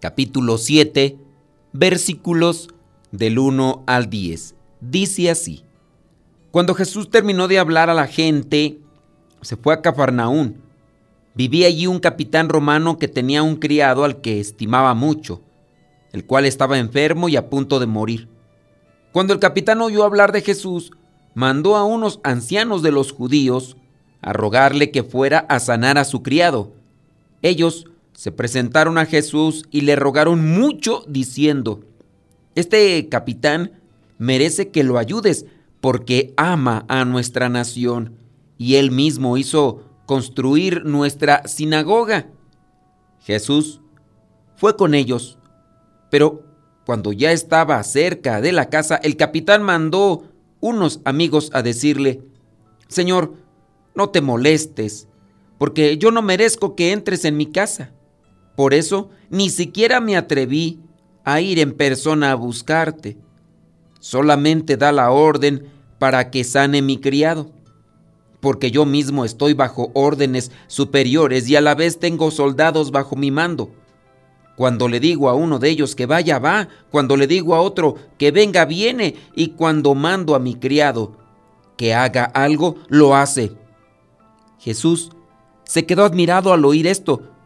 capítulo 7 versículos del 1 al 10. Dice así, Cuando Jesús terminó de hablar a la gente, se fue a Cafarnaún. Vivía allí un capitán romano que tenía un criado al que estimaba mucho, el cual estaba enfermo y a punto de morir. Cuando el capitán oyó hablar de Jesús, mandó a unos ancianos de los judíos a rogarle que fuera a sanar a su criado. Ellos se presentaron a Jesús y le rogaron mucho diciendo, Este capitán merece que lo ayudes porque ama a nuestra nación y él mismo hizo construir nuestra sinagoga. Jesús fue con ellos, pero cuando ya estaba cerca de la casa, el capitán mandó unos amigos a decirle, Señor, no te molestes, porque yo no merezco que entres en mi casa. Por eso ni siquiera me atreví a ir en persona a buscarte. Solamente da la orden para que sane mi criado, porque yo mismo estoy bajo órdenes superiores y a la vez tengo soldados bajo mi mando. Cuando le digo a uno de ellos que vaya, va, cuando le digo a otro que venga, viene, y cuando mando a mi criado que haga algo, lo hace. Jesús se quedó admirado al oír esto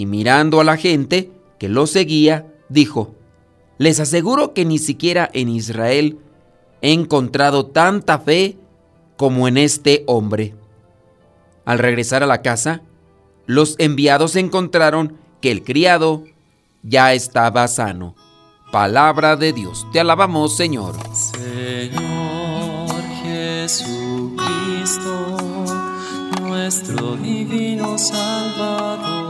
y mirando a la gente que lo seguía, dijo, les aseguro que ni siquiera en Israel he encontrado tanta fe como en este hombre. Al regresar a la casa, los enviados encontraron que el criado ya estaba sano. Palabra de Dios. Te alabamos, Señor. Señor Jesucristo nuestro divino Salvador.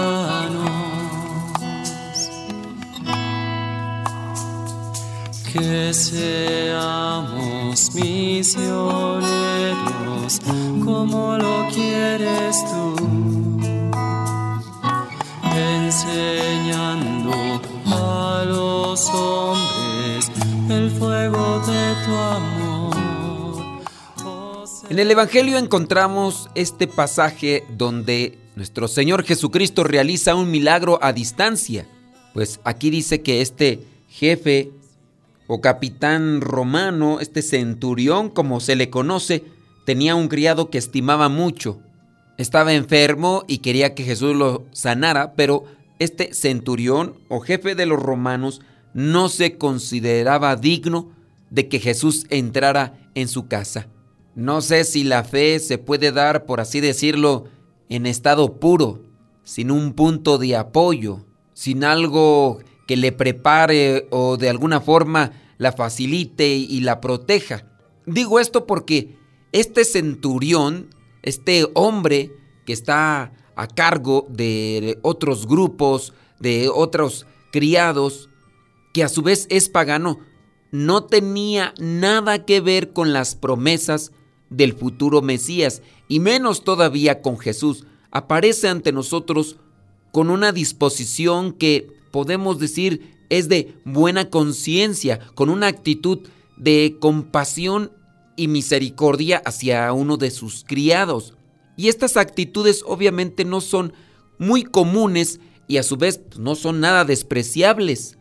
Que seamos misioneros como lo quieres tú, enseñando a los hombres el fuego de tu amor. En el Evangelio encontramos este pasaje donde nuestro Señor Jesucristo realiza un milagro a distancia. Pues aquí dice que este jefe o capitán romano, este centurión como se le conoce, tenía un criado que estimaba mucho. Estaba enfermo y quería que Jesús lo sanara, pero este centurión o jefe de los romanos no se consideraba digno de que Jesús entrara en su casa. No sé si la fe se puede dar, por así decirlo, en estado puro, sin un punto de apoyo, sin algo que le prepare o de alguna forma la facilite y la proteja. Digo esto porque este centurión, este hombre que está a cargo de otros grupos, de otros criados, que a su vez es pagano, no tenía nada que ver con las promesas del futuro Mesías, y menos todavía con Jesús, aparece ante nosotros con una disposición que podemos decir es de buena conciencia, con una actitud de compasión y misericordia hacia uno de sus criados. Y estas actitudes obviamente no son muy comunes y a su vez pues, no son nada despreciables.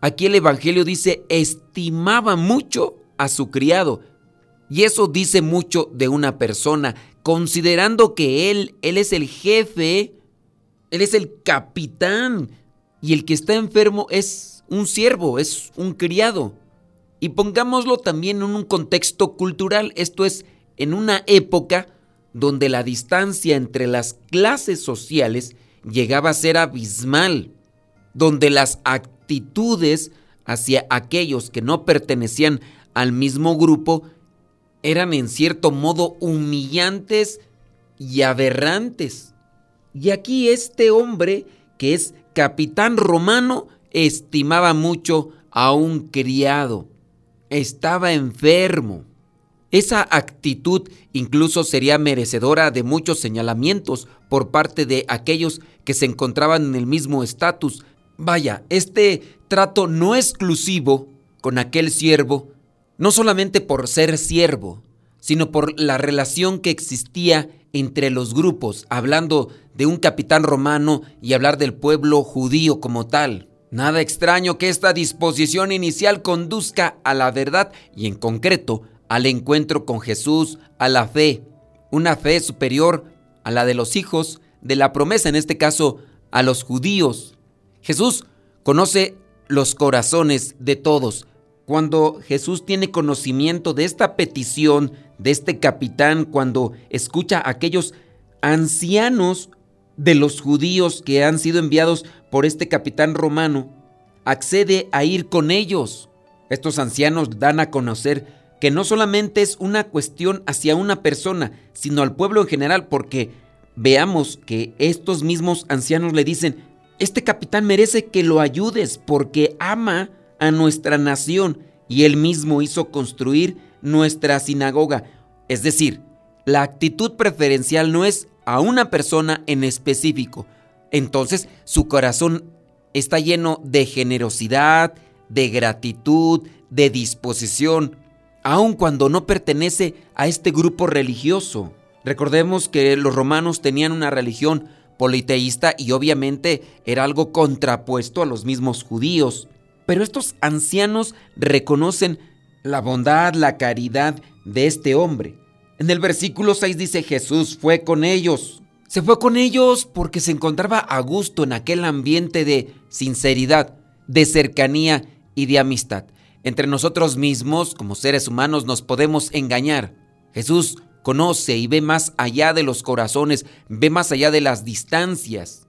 Aquí el Evangelio dice, estimaba mucho a su criado. Y eso dice mucho de una persona, considerando que él, él es el jefe, él es el capitán, y el que está enfermo es un siervo, es un criado. Y pongámoslo también en un contexto cultural, esto es, en una época donde la distancia entre las clases sociales llegaba a ser abismal, donde las actitudes hacia aquellos que no pertenecían al mismo grupo eran en cierto modo humillantes y aberrantes. Y aquí este hombre, que es capitán romano, estimaba mucho a un criado. Estaba enfermo. Esa actitud incluso sería merecedora de muchos señalamientos por parte de aquellos que se encontraban en el mismo estatus. Vaya, este trato no exclusivo con aquel siervo, no solamente por ser siervo, sino por la relación que existía entre los grupos, hablando de un capitán romano y hablar del pueblo judío como tal. Nada extraño que esta disposición inicial conduzca a la verdad y en concreto al encuentro con Jesús, a la fe, una fe superior a la de los hijos de la promesa, en este caso a los judíos. Jesús conoce los corazones de todos. Cuando Jesús tiene conocimiento de esta petición de este capitán, cuando escucha a aquellos ancianos de los judíos que han sido enviados por este capitán romano, accede a ir con ellos. Estos ancianos dan a conocer que no solamente es una cuestión hacia una persona, sino al pueblo en general, porque veamos que estos mismos ancianos le dicen, este capitán merece que lo ayudes porque ama a nuestra nación y él mismo hizo construir nuestra sinagoga. Es decir, la actitud preferencial no es a una persona en específico. Entonces su corazón está lleno de generosidad, de gratitud, de disposición, aun cuando no pertenece a este grupo religioso. Recordemos que los romanos tenían una religión politeísta y obviamente era algo contrapuesto a los mismos judíos. Pero estos ancianos reconocen la bondad, la caridad de este hombre. En el versículo 6 dice Jesús fue con ellos. Se fue con ellos porque se encontraba a gusto en aquel ambiente de sinceridad, de cercanía y de amistad. Entre nosotros mismos, como seres humanos, nos podemos engañar. Jesús conoce y ve más allá de los corazones, ve más allá de las distancias.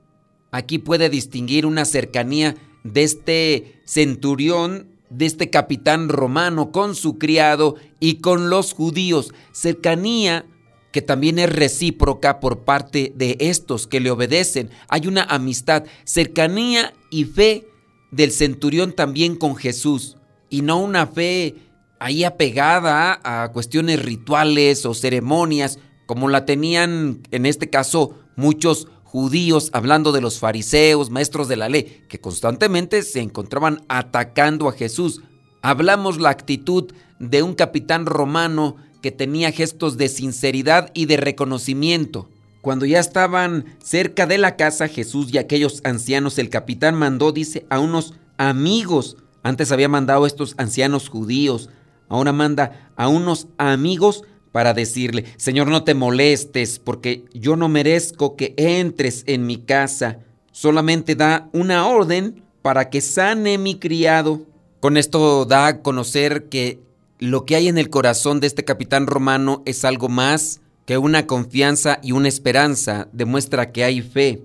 Aquí puede distinguir una cercanía de este centurión, de este capitán romano con su criado y con los judíos, cercanía que también es recíproca por parte de estos que le obedecen. Hay una amistad, cercanía y fe del centurión también con Jesús, y no una fe ahí apegada a cuestiones rituales o ceremonias, como la tenían en este caso muchos judíos, hablando de los fariseos, maestros de la ley, que constantemente se encontraban atacando a Jesús. Hablamos la actitud de un capitán romano que tenía gestos de sinceridad y de reconocimiento. Cuando ya estaban cerca de la casa, Jesús y aquellos ancianos, el capitán mandó, dice, a unos amigos. Antes había mandado a estos ancianos judíos ahora manda a unos amigos para decirle, Señor, no te molestes porque yo no merezco que entres en mi casa. Solamente da una orden para que sane mi criado. Con esto da a conocer que lo que hay en el corazón de este capitán romano es algo más que una confianza y una esperanza. Demuestra que hay fe.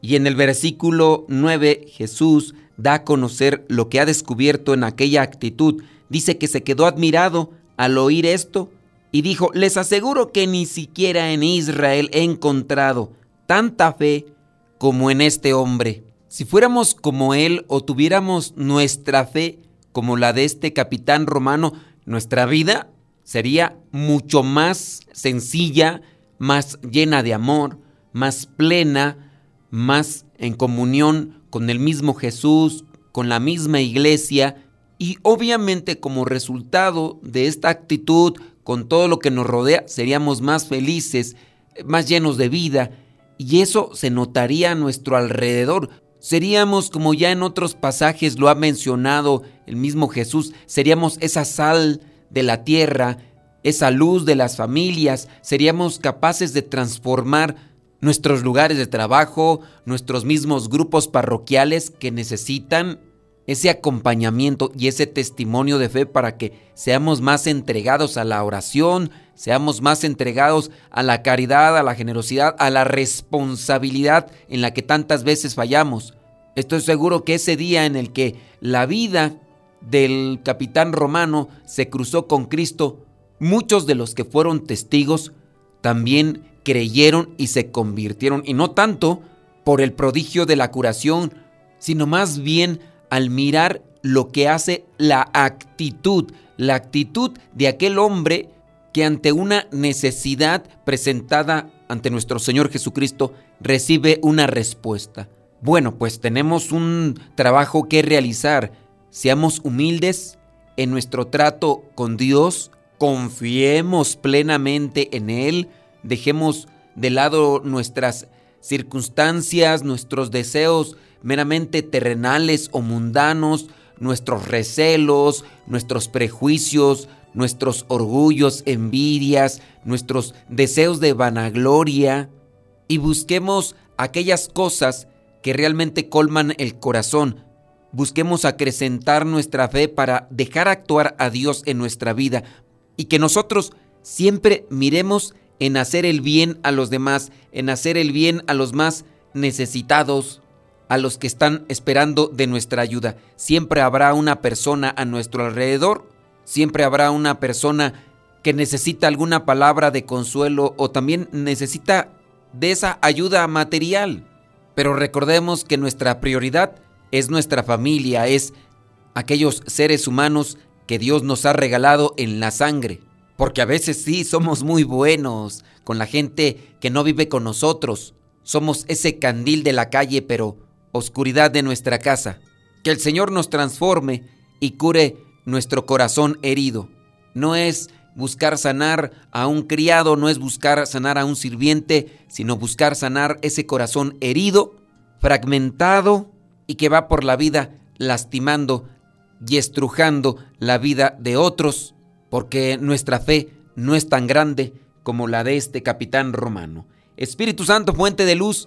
Y en el versículo 9 Jesús da a conocer lo que ha descubierto en aquella actitud dice que se quedó admirado al oír esto y dijo, les aseguro que ni siquiera en Israel he encontrado tanta fe como en este hombre. Si fuéramos como él o tuviéramos nuestra fe como la de este capitán romano, nuestra vida sería mucho más sencilla, más llena de amor, más plena, más en comunión con el mismo Jesús, con la misma iglesia, y obviamente como resultado de esta actitud, con todo lo que nos rodea, seríamos más felices, más llenos de vida, y eso se notaría a nuestro alrededor. Seríamos, como ya en otros pasajes lo ha mencionado el mismo Jesús, seríamos esa sal de la tierra, esa luz de las familias, seríamos capaces de transformar nuestros lugares de trabajo, nuestros mismos grupos parroquiales que necesitan ese acompañamiento y ese testimonio de fe para que seamos más entregados a la oración, seamos más entregados a la caridad, a la generosidad, a la responsabilidad en la que tantas veces fallamos. Estoy seguro que ese día en el que la vida del capitán romano se cruzó con Cristo, muchos de los que fueron testigos también creyeron y se convirtieron, y no tanto por el prodigio de la curación, sino más bien al mirar lo que hace la actitud, la actitud de aquel hombre que ante una necesidad presentada ante nuestro Señor Jesucristo recibe una respuesta. Bueno, pues tenemos un trabajo que realizar. Seamos humildes en nuestro trato con Dios, confiemos plenamente en Él, dejemos de lado nuestras circunstancias, nuestros deseos meramente terrenales o mundanos, nuestros recelos, nuestros prejuicios, nuestros orgullos, envidias, nuestros deseos de vanagloria y busquemos aquellas cosas que realmente colman el corazón. Busquemos acrecentar nuestra fe para dejar actuar a Dios en nuestra vida y que nosotros siempre miremos en hacer el bien a los demás, en hacer el bien a los más necesitados, a los que están esperando de nuestra ayuda. Siempre habrá una persona a nuestro alrededor, siempre habrá una persona que necesita alguna palabra de consuelo o también necesita de esa ayuda material. Pero recordemos que nuestra prioridad es nuestra familia, es aquellos seres humanos que Dios nos ha regalado en la sangre. Porque a veces sí somos muy buenos con la gente que no vive con nosotros. Somos ese candil de la calle, pero oscuridad de nuestra casa. Que el Señor nos transforme y cure nuestro corazón herido. No es buscar sanar a un criado, no es buscar sanar a un sirviente, sino buscar sanar ese corazón herido, fragmentado y que va por la vida lastimando y estrujando la vida de otros, porque nuestra fe no es tan grande como la de este capitán romano. Espíritu Santo, fuente de luz,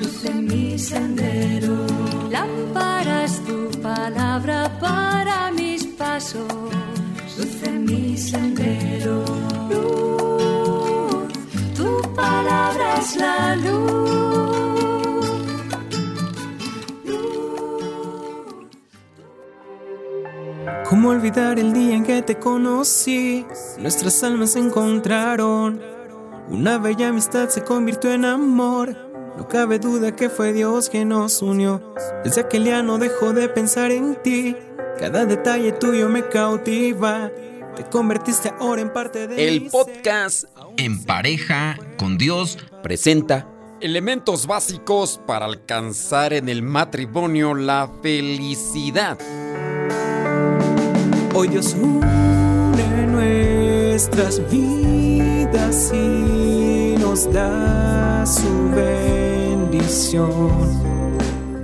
luz en mi sendero. Lámpara es tu palabra para mis pasos luz en mi sendero. Luz, tu palabra es la luz. luz. ¿Cómo olvidar el día en que te conocí? Nuestras almas se encontraron. Una bella amistad se convirtió en amor. No cabe duda que fue Dios quien nos unió. Desde aquel día no dejó de pensar en ti. Cada detalle tuyo me cautiva. Te convertiste ahora en parte de El podcast En pareja con Dios presenta elementos básicos para alcanzar en el matrimonio la felicidad. Hoy Dios une nuestras vidas y da su bendición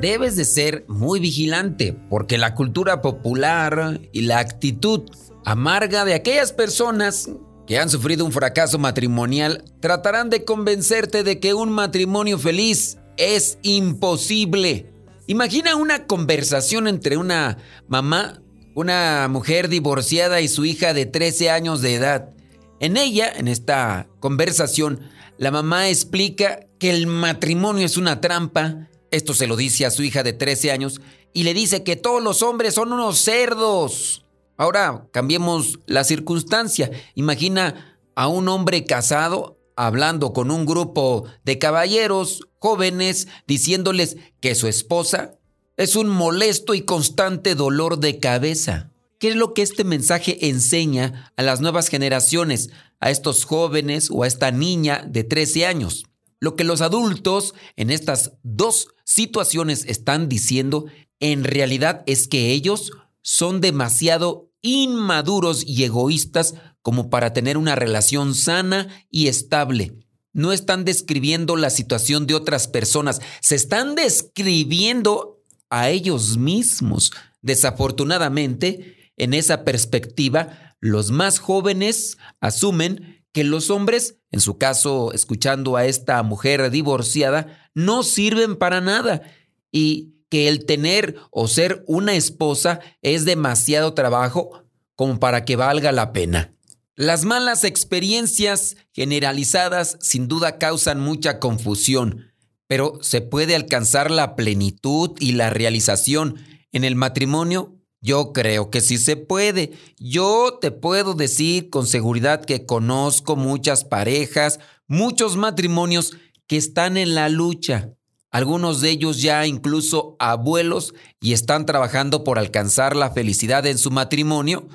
debes de ser muy vigilante porque la cultura popular y la actitud amarga de aquellas personas que han sufrido un fracaso matrimonial tratarán de convencerte de que un matrimonio feliz es imposible. Imagina una conversación entre una mamá, una mujer divorciada y su hija de 13 años de edad. En ella, en esta conversación, la mamá explica que el matrimonio es una trampa, esto se lo dice a su hija de 13 años y le dice que todos los hombres son unos cerdos. Ahora cambiemos la circunstancia. Imagina a un hombre casado hablando con un grupo de caballeros jóvenes diciéndoles que su esposa es un molesto y constante dolor de cabeza. ¿Qué es lo que este mensaje enseña a las nuevas generaciones, a estos jóvenes o a esta niña de 13 años? Lo que los adultos en estas dos situaciones están diciendo en realidad es que ellos son demasiado inmaduros y egoístas como para tener una relación sana y estable. No están describiendo la situación de otras personas, se están describiendo a ellos mismos. Desafortunadamente, en esa perspectiva, los más jóvenes asumen que los hombres, en su caso escuchando a esta mujer divorciada, no sirven para nada y que el tener o ser una esposa es demasiado trabajo como para que valga la pena. Las malas experiencias generalizadas sin duda causan mucha confusión, pero se puede alcanzar la plenitud y la realización en el matrimonio. Yo creo que sí se puede. Yo te puedo decir con seguridad que conozco muchas parejas, muchos matrimonios que están en la lucha. Algunos de ellos ya incluso abuelos y están trabajando por alcanzar la felicidad en su matrimonio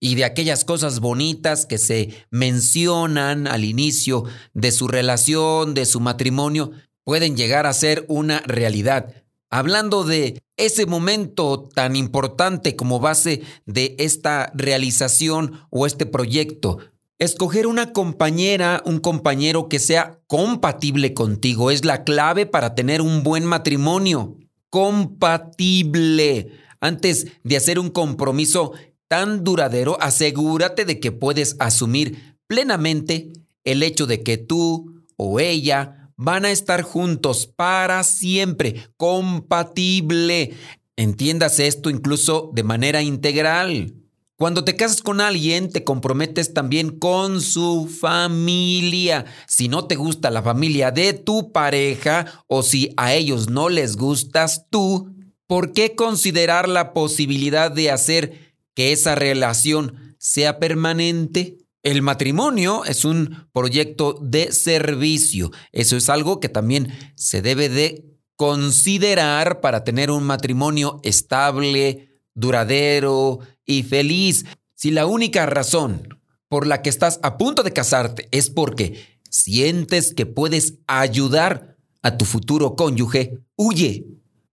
y de aquellas cosas bonitas que se mencionan al inicio de su relación, de su matrimonio, pueden llegar a ser una realidad. Hablando de ese momento tan importante como base de esta realización o este proyecto, escoger una compañera, un compañero que sea compatible contigo es la clave para tener un buen matrimonio. Compatible. Antes de hacer un compromiso tan duradero, asegúrate de que puedes asumir plenamente el hecho de que tú o ella van a estar juntos para siempre, compatible. Entiéndase esto incluso de manera integral. Cuando te casas con alguien, te comprometes también con su familia. Si no te gusta la familia de tu pareja o si a ellos no les gustas tú, ¿por qué considerar la posibilidad de hacer que esa relación sea permanente. El matrimonio es un proyecto de servicio. Eso es algo que también se debe de considerar para tener un matrimonio estable, duradero y feliz. Si la única razón por la que estás a punto de casarte es porque sientes que puedes ayudar a tu futuro cónyuge, huye.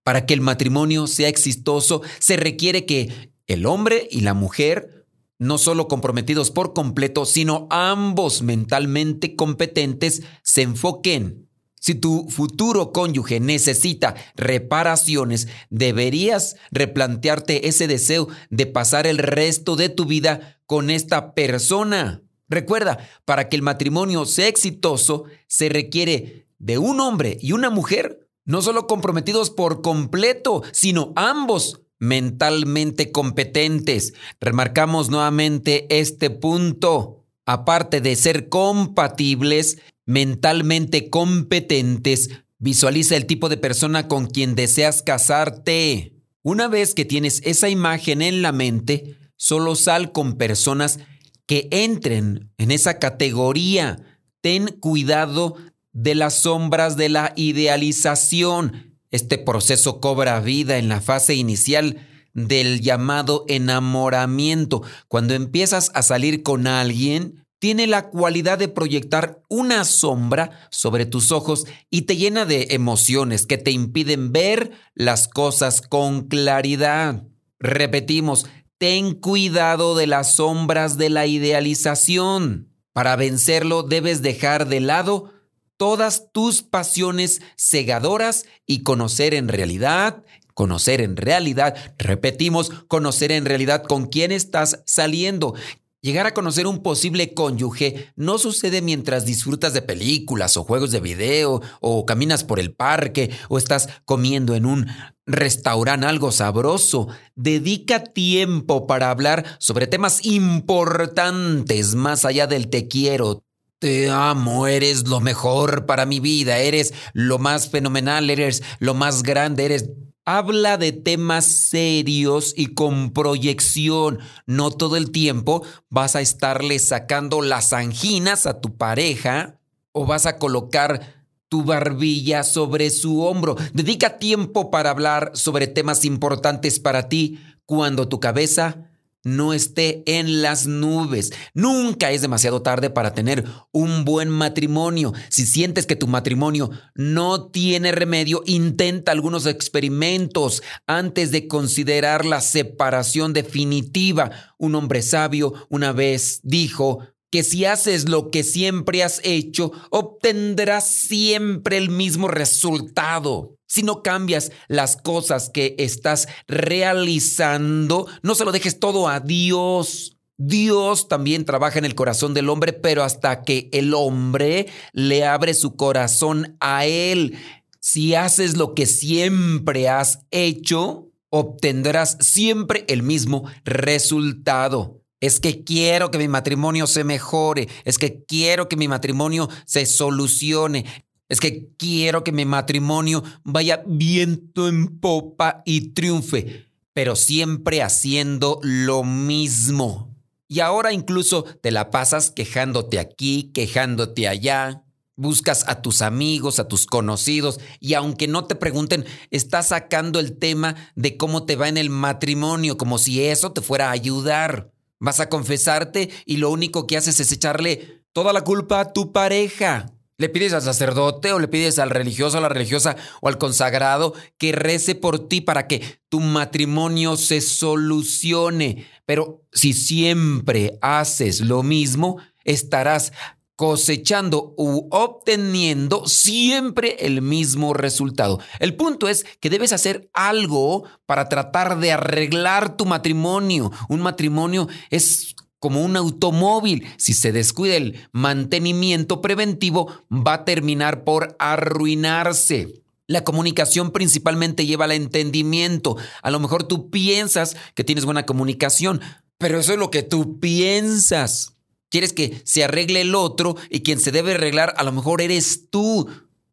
Para que el matrimonio sea exitoso, se requiere que el hombre y la mujer, no solo comprometidos por completo, sino ambos mentalmente competentes, se enfoquen. Si tu futuro cónyuge necesita reparaciones, deberías replantearte ese deseo de pasar el resto de tu vida con esta persona. Recuerda, para que el matrimonio sea exitoso, se requiere de un hombre y una mujer, no solo comprometidos por completo, sino ambos mentalmente competentes. Remarcamos nuevamente este punto. Aparte de ser compatibles, mentalmente competentes, visualiza el tipo de persona con quien deseas casarte. Una vez que tienes esa imagen en la mente, solo sal con personas que entren en esa categoría. Ten cuidado de las sombras de la idealización este proceso cobra vida en la fase inicial del llamado enamoramiento. Cuando empiezas a salir con alguien, tiene la cualidad de proyectar una sombra sobre tus ojos y te llena de emociones que te impiden ver las cosas con claridad. Repetimos, ten cuidado de las sombras de la idealización. Para vencerlo debes dejar de lado todas tus pasiones cegadoras y conocer en realidad, conocer en realidad, repetimos, conocer en realidad con quién estás saliendo. Llegar a conocer un posible cónyuge no sucede mientras disfrutas de películas o juegos de video o caminas por el parque o estás comiendo en un restaurante algo sabroso. Dedica tiempo para hablar sobre temas importantes más allá del te quiero, te amo, eres lo mejor para mi vida, eres lo más fenomenal, eres lo más grande, eres... Habla de temas serios y con proyección. No todo el tiempo vas a estarle sacando las anginas a tu pareja o vas a colocar tu barbilla sobre su hombro. Dedica tiempo para hablar sobre temas importantes para ti cuando tu cabeza no esté en las nubes. Nunca es demasiado tarde para tener un buen matrimonio. Si sientes que tu matrimonio no tiene remedio, intenta algunos experimentos antes de considerar la separación definitiva. Un hombre sabio una vez dijo, que si haces lo que siempre has hecho, obtendrás siempre el mismo resultado. Si no cambias las cosas que estás realizando, no se lo dejes todo a Dios. Dios también trabaja en el corazón del hombre, pero hasta que el hombre le abre su corazón a Él. Si haces lo que siempre has hecho, obtendrás siempre el mismo resultado. Es que quiero que mi matrimonio se mejore. Es que quiero que mi matrimonio se solucione. Es que quiero que mi matrimonio vaya viento en popa y triunfe, pero siempre haciendo lo mismo. Y ahora incluso te la pasas quejándote aquí, quejándote allá. Buscas a tus amigos, a tus conocidos, y aunque no te pregunten, estás sacando el tema de cómo te va en el matrimonio, como si eso te fuera a ayudar. Vas a confesarte y lo único que haces es echarle toda la culpa a tu pareja. Le pides al sacerdote o le pides al religioso, a la religiosa o al consagrado que rece por ti para que tu matrimonio se solucione. Pero si siempre haces lo mismo, estarás cosechando u obteniendo siempre el mismo resultado. El punto es que debes hacer algo para tratar de arreglar tu matrimonio. Un matrimonio es como un automóvil. Si se descuida el mantenimiento preventivo, va a terminar por arruinarse. La comunicación principalmente lleva al entendimiento. A lo mejor tú piensas que tienes buena comunicación, pero eso es lo que tú piensas. Quieres que se arregle el otro y quien se debe arreglar a lo mejor eres tú.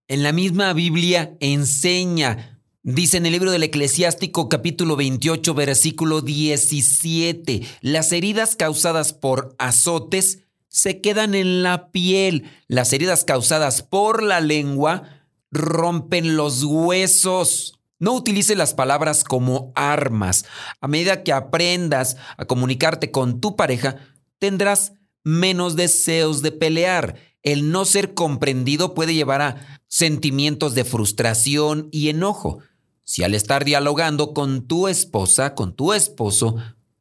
En la misma Biblia enseña, dice en el libro del Eclesiástico capítulo 28 versículo 17, las heridas causadas por azotes se quedan en la piel, las heridas causadas por la lengua rompen los huesos. No utilices las palabras como armas. A medida que aprendas a comunicarte con tu pareja, tendrás menos deseos de pelear. El no ser comprendido puede llevar a sentimientos de frustración y enojo. Si al estar dialogando con tu esposa, con tu esposo,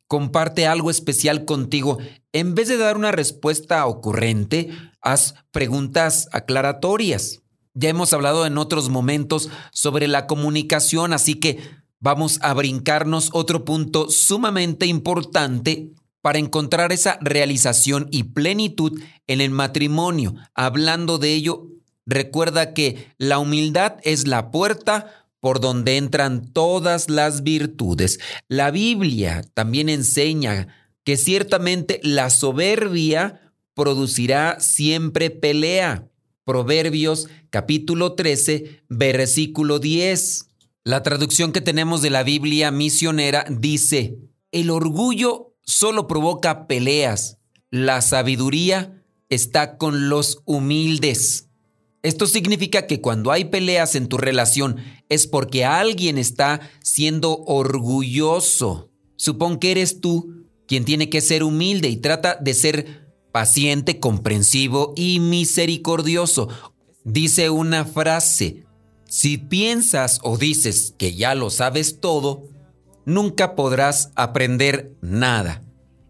comparte algo especial contigo, en vez de dar una respuesta ocurrente, haz preguntas aclaratorias. Ya hemos hablado en otros momentos sobre la comunicación, así que vamos a brincarnos otro punto sumamente importante para encontrar esa realización y plenitud en el matrimonio. Hablando de ello, recuerda que la humildad es la puerta por donde entran todas las virtudes. La Biblia también enseña que ciertamente la soberbia producirá siempre pelea. Proverbios capítulo 13, versículo 10. La traducción que tenemos de la Biblia misionera dice, el orgullo solo provoca peleas. La sabiduría está con los humildes. Esto significa que cuando hay peleas en tu relación es porque alguien está siendo orgulloso. Supón que eres tú quien tiene que ser humilde y trata de ser paciente, comprensivo y misericordioso. Dice una frase, si piensas o dices que ya lo sabes todo, nunca podrás aprender nada.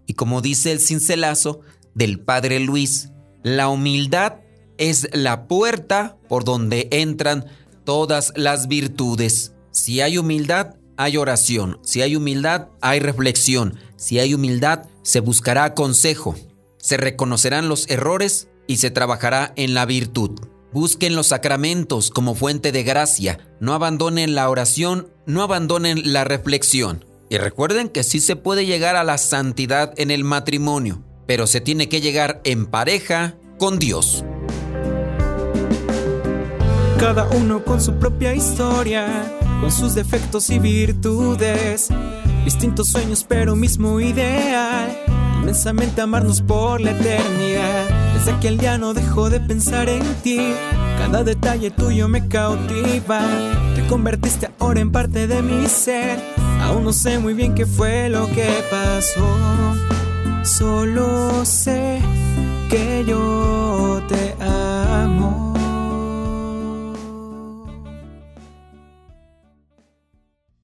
Y como dice el cincelazo del padre Luis, la humildad es la puerta por donde entran todas las virtudes. Si hay humildad, hay oración. Si hay humildad, hay reflexión. Si hay humildad, se buscará consejo. Se reconocerán los errores y se trabajará en la virtud. Busquen los sacramentos como fuente de gracia. No abandonen la oración, no abandonen la reflexión. Y recuerden que sí se puede llegar a la santidad en el matrimonio, pero se tiene que llegar en pareja con Dios. Cada uno con su propia historia, con sus defectos y virtudes, distintos sueños pero mismo ideal, inmensamente amarnos por la eternidad desde aquel día no dejo de pensar en ti. Cada detalle tuyo me cautiva. Te convertiste ahora en parte de mi ser. Aún no sé muy bien qué fue lo que pasó. Solo sé que yo te amo.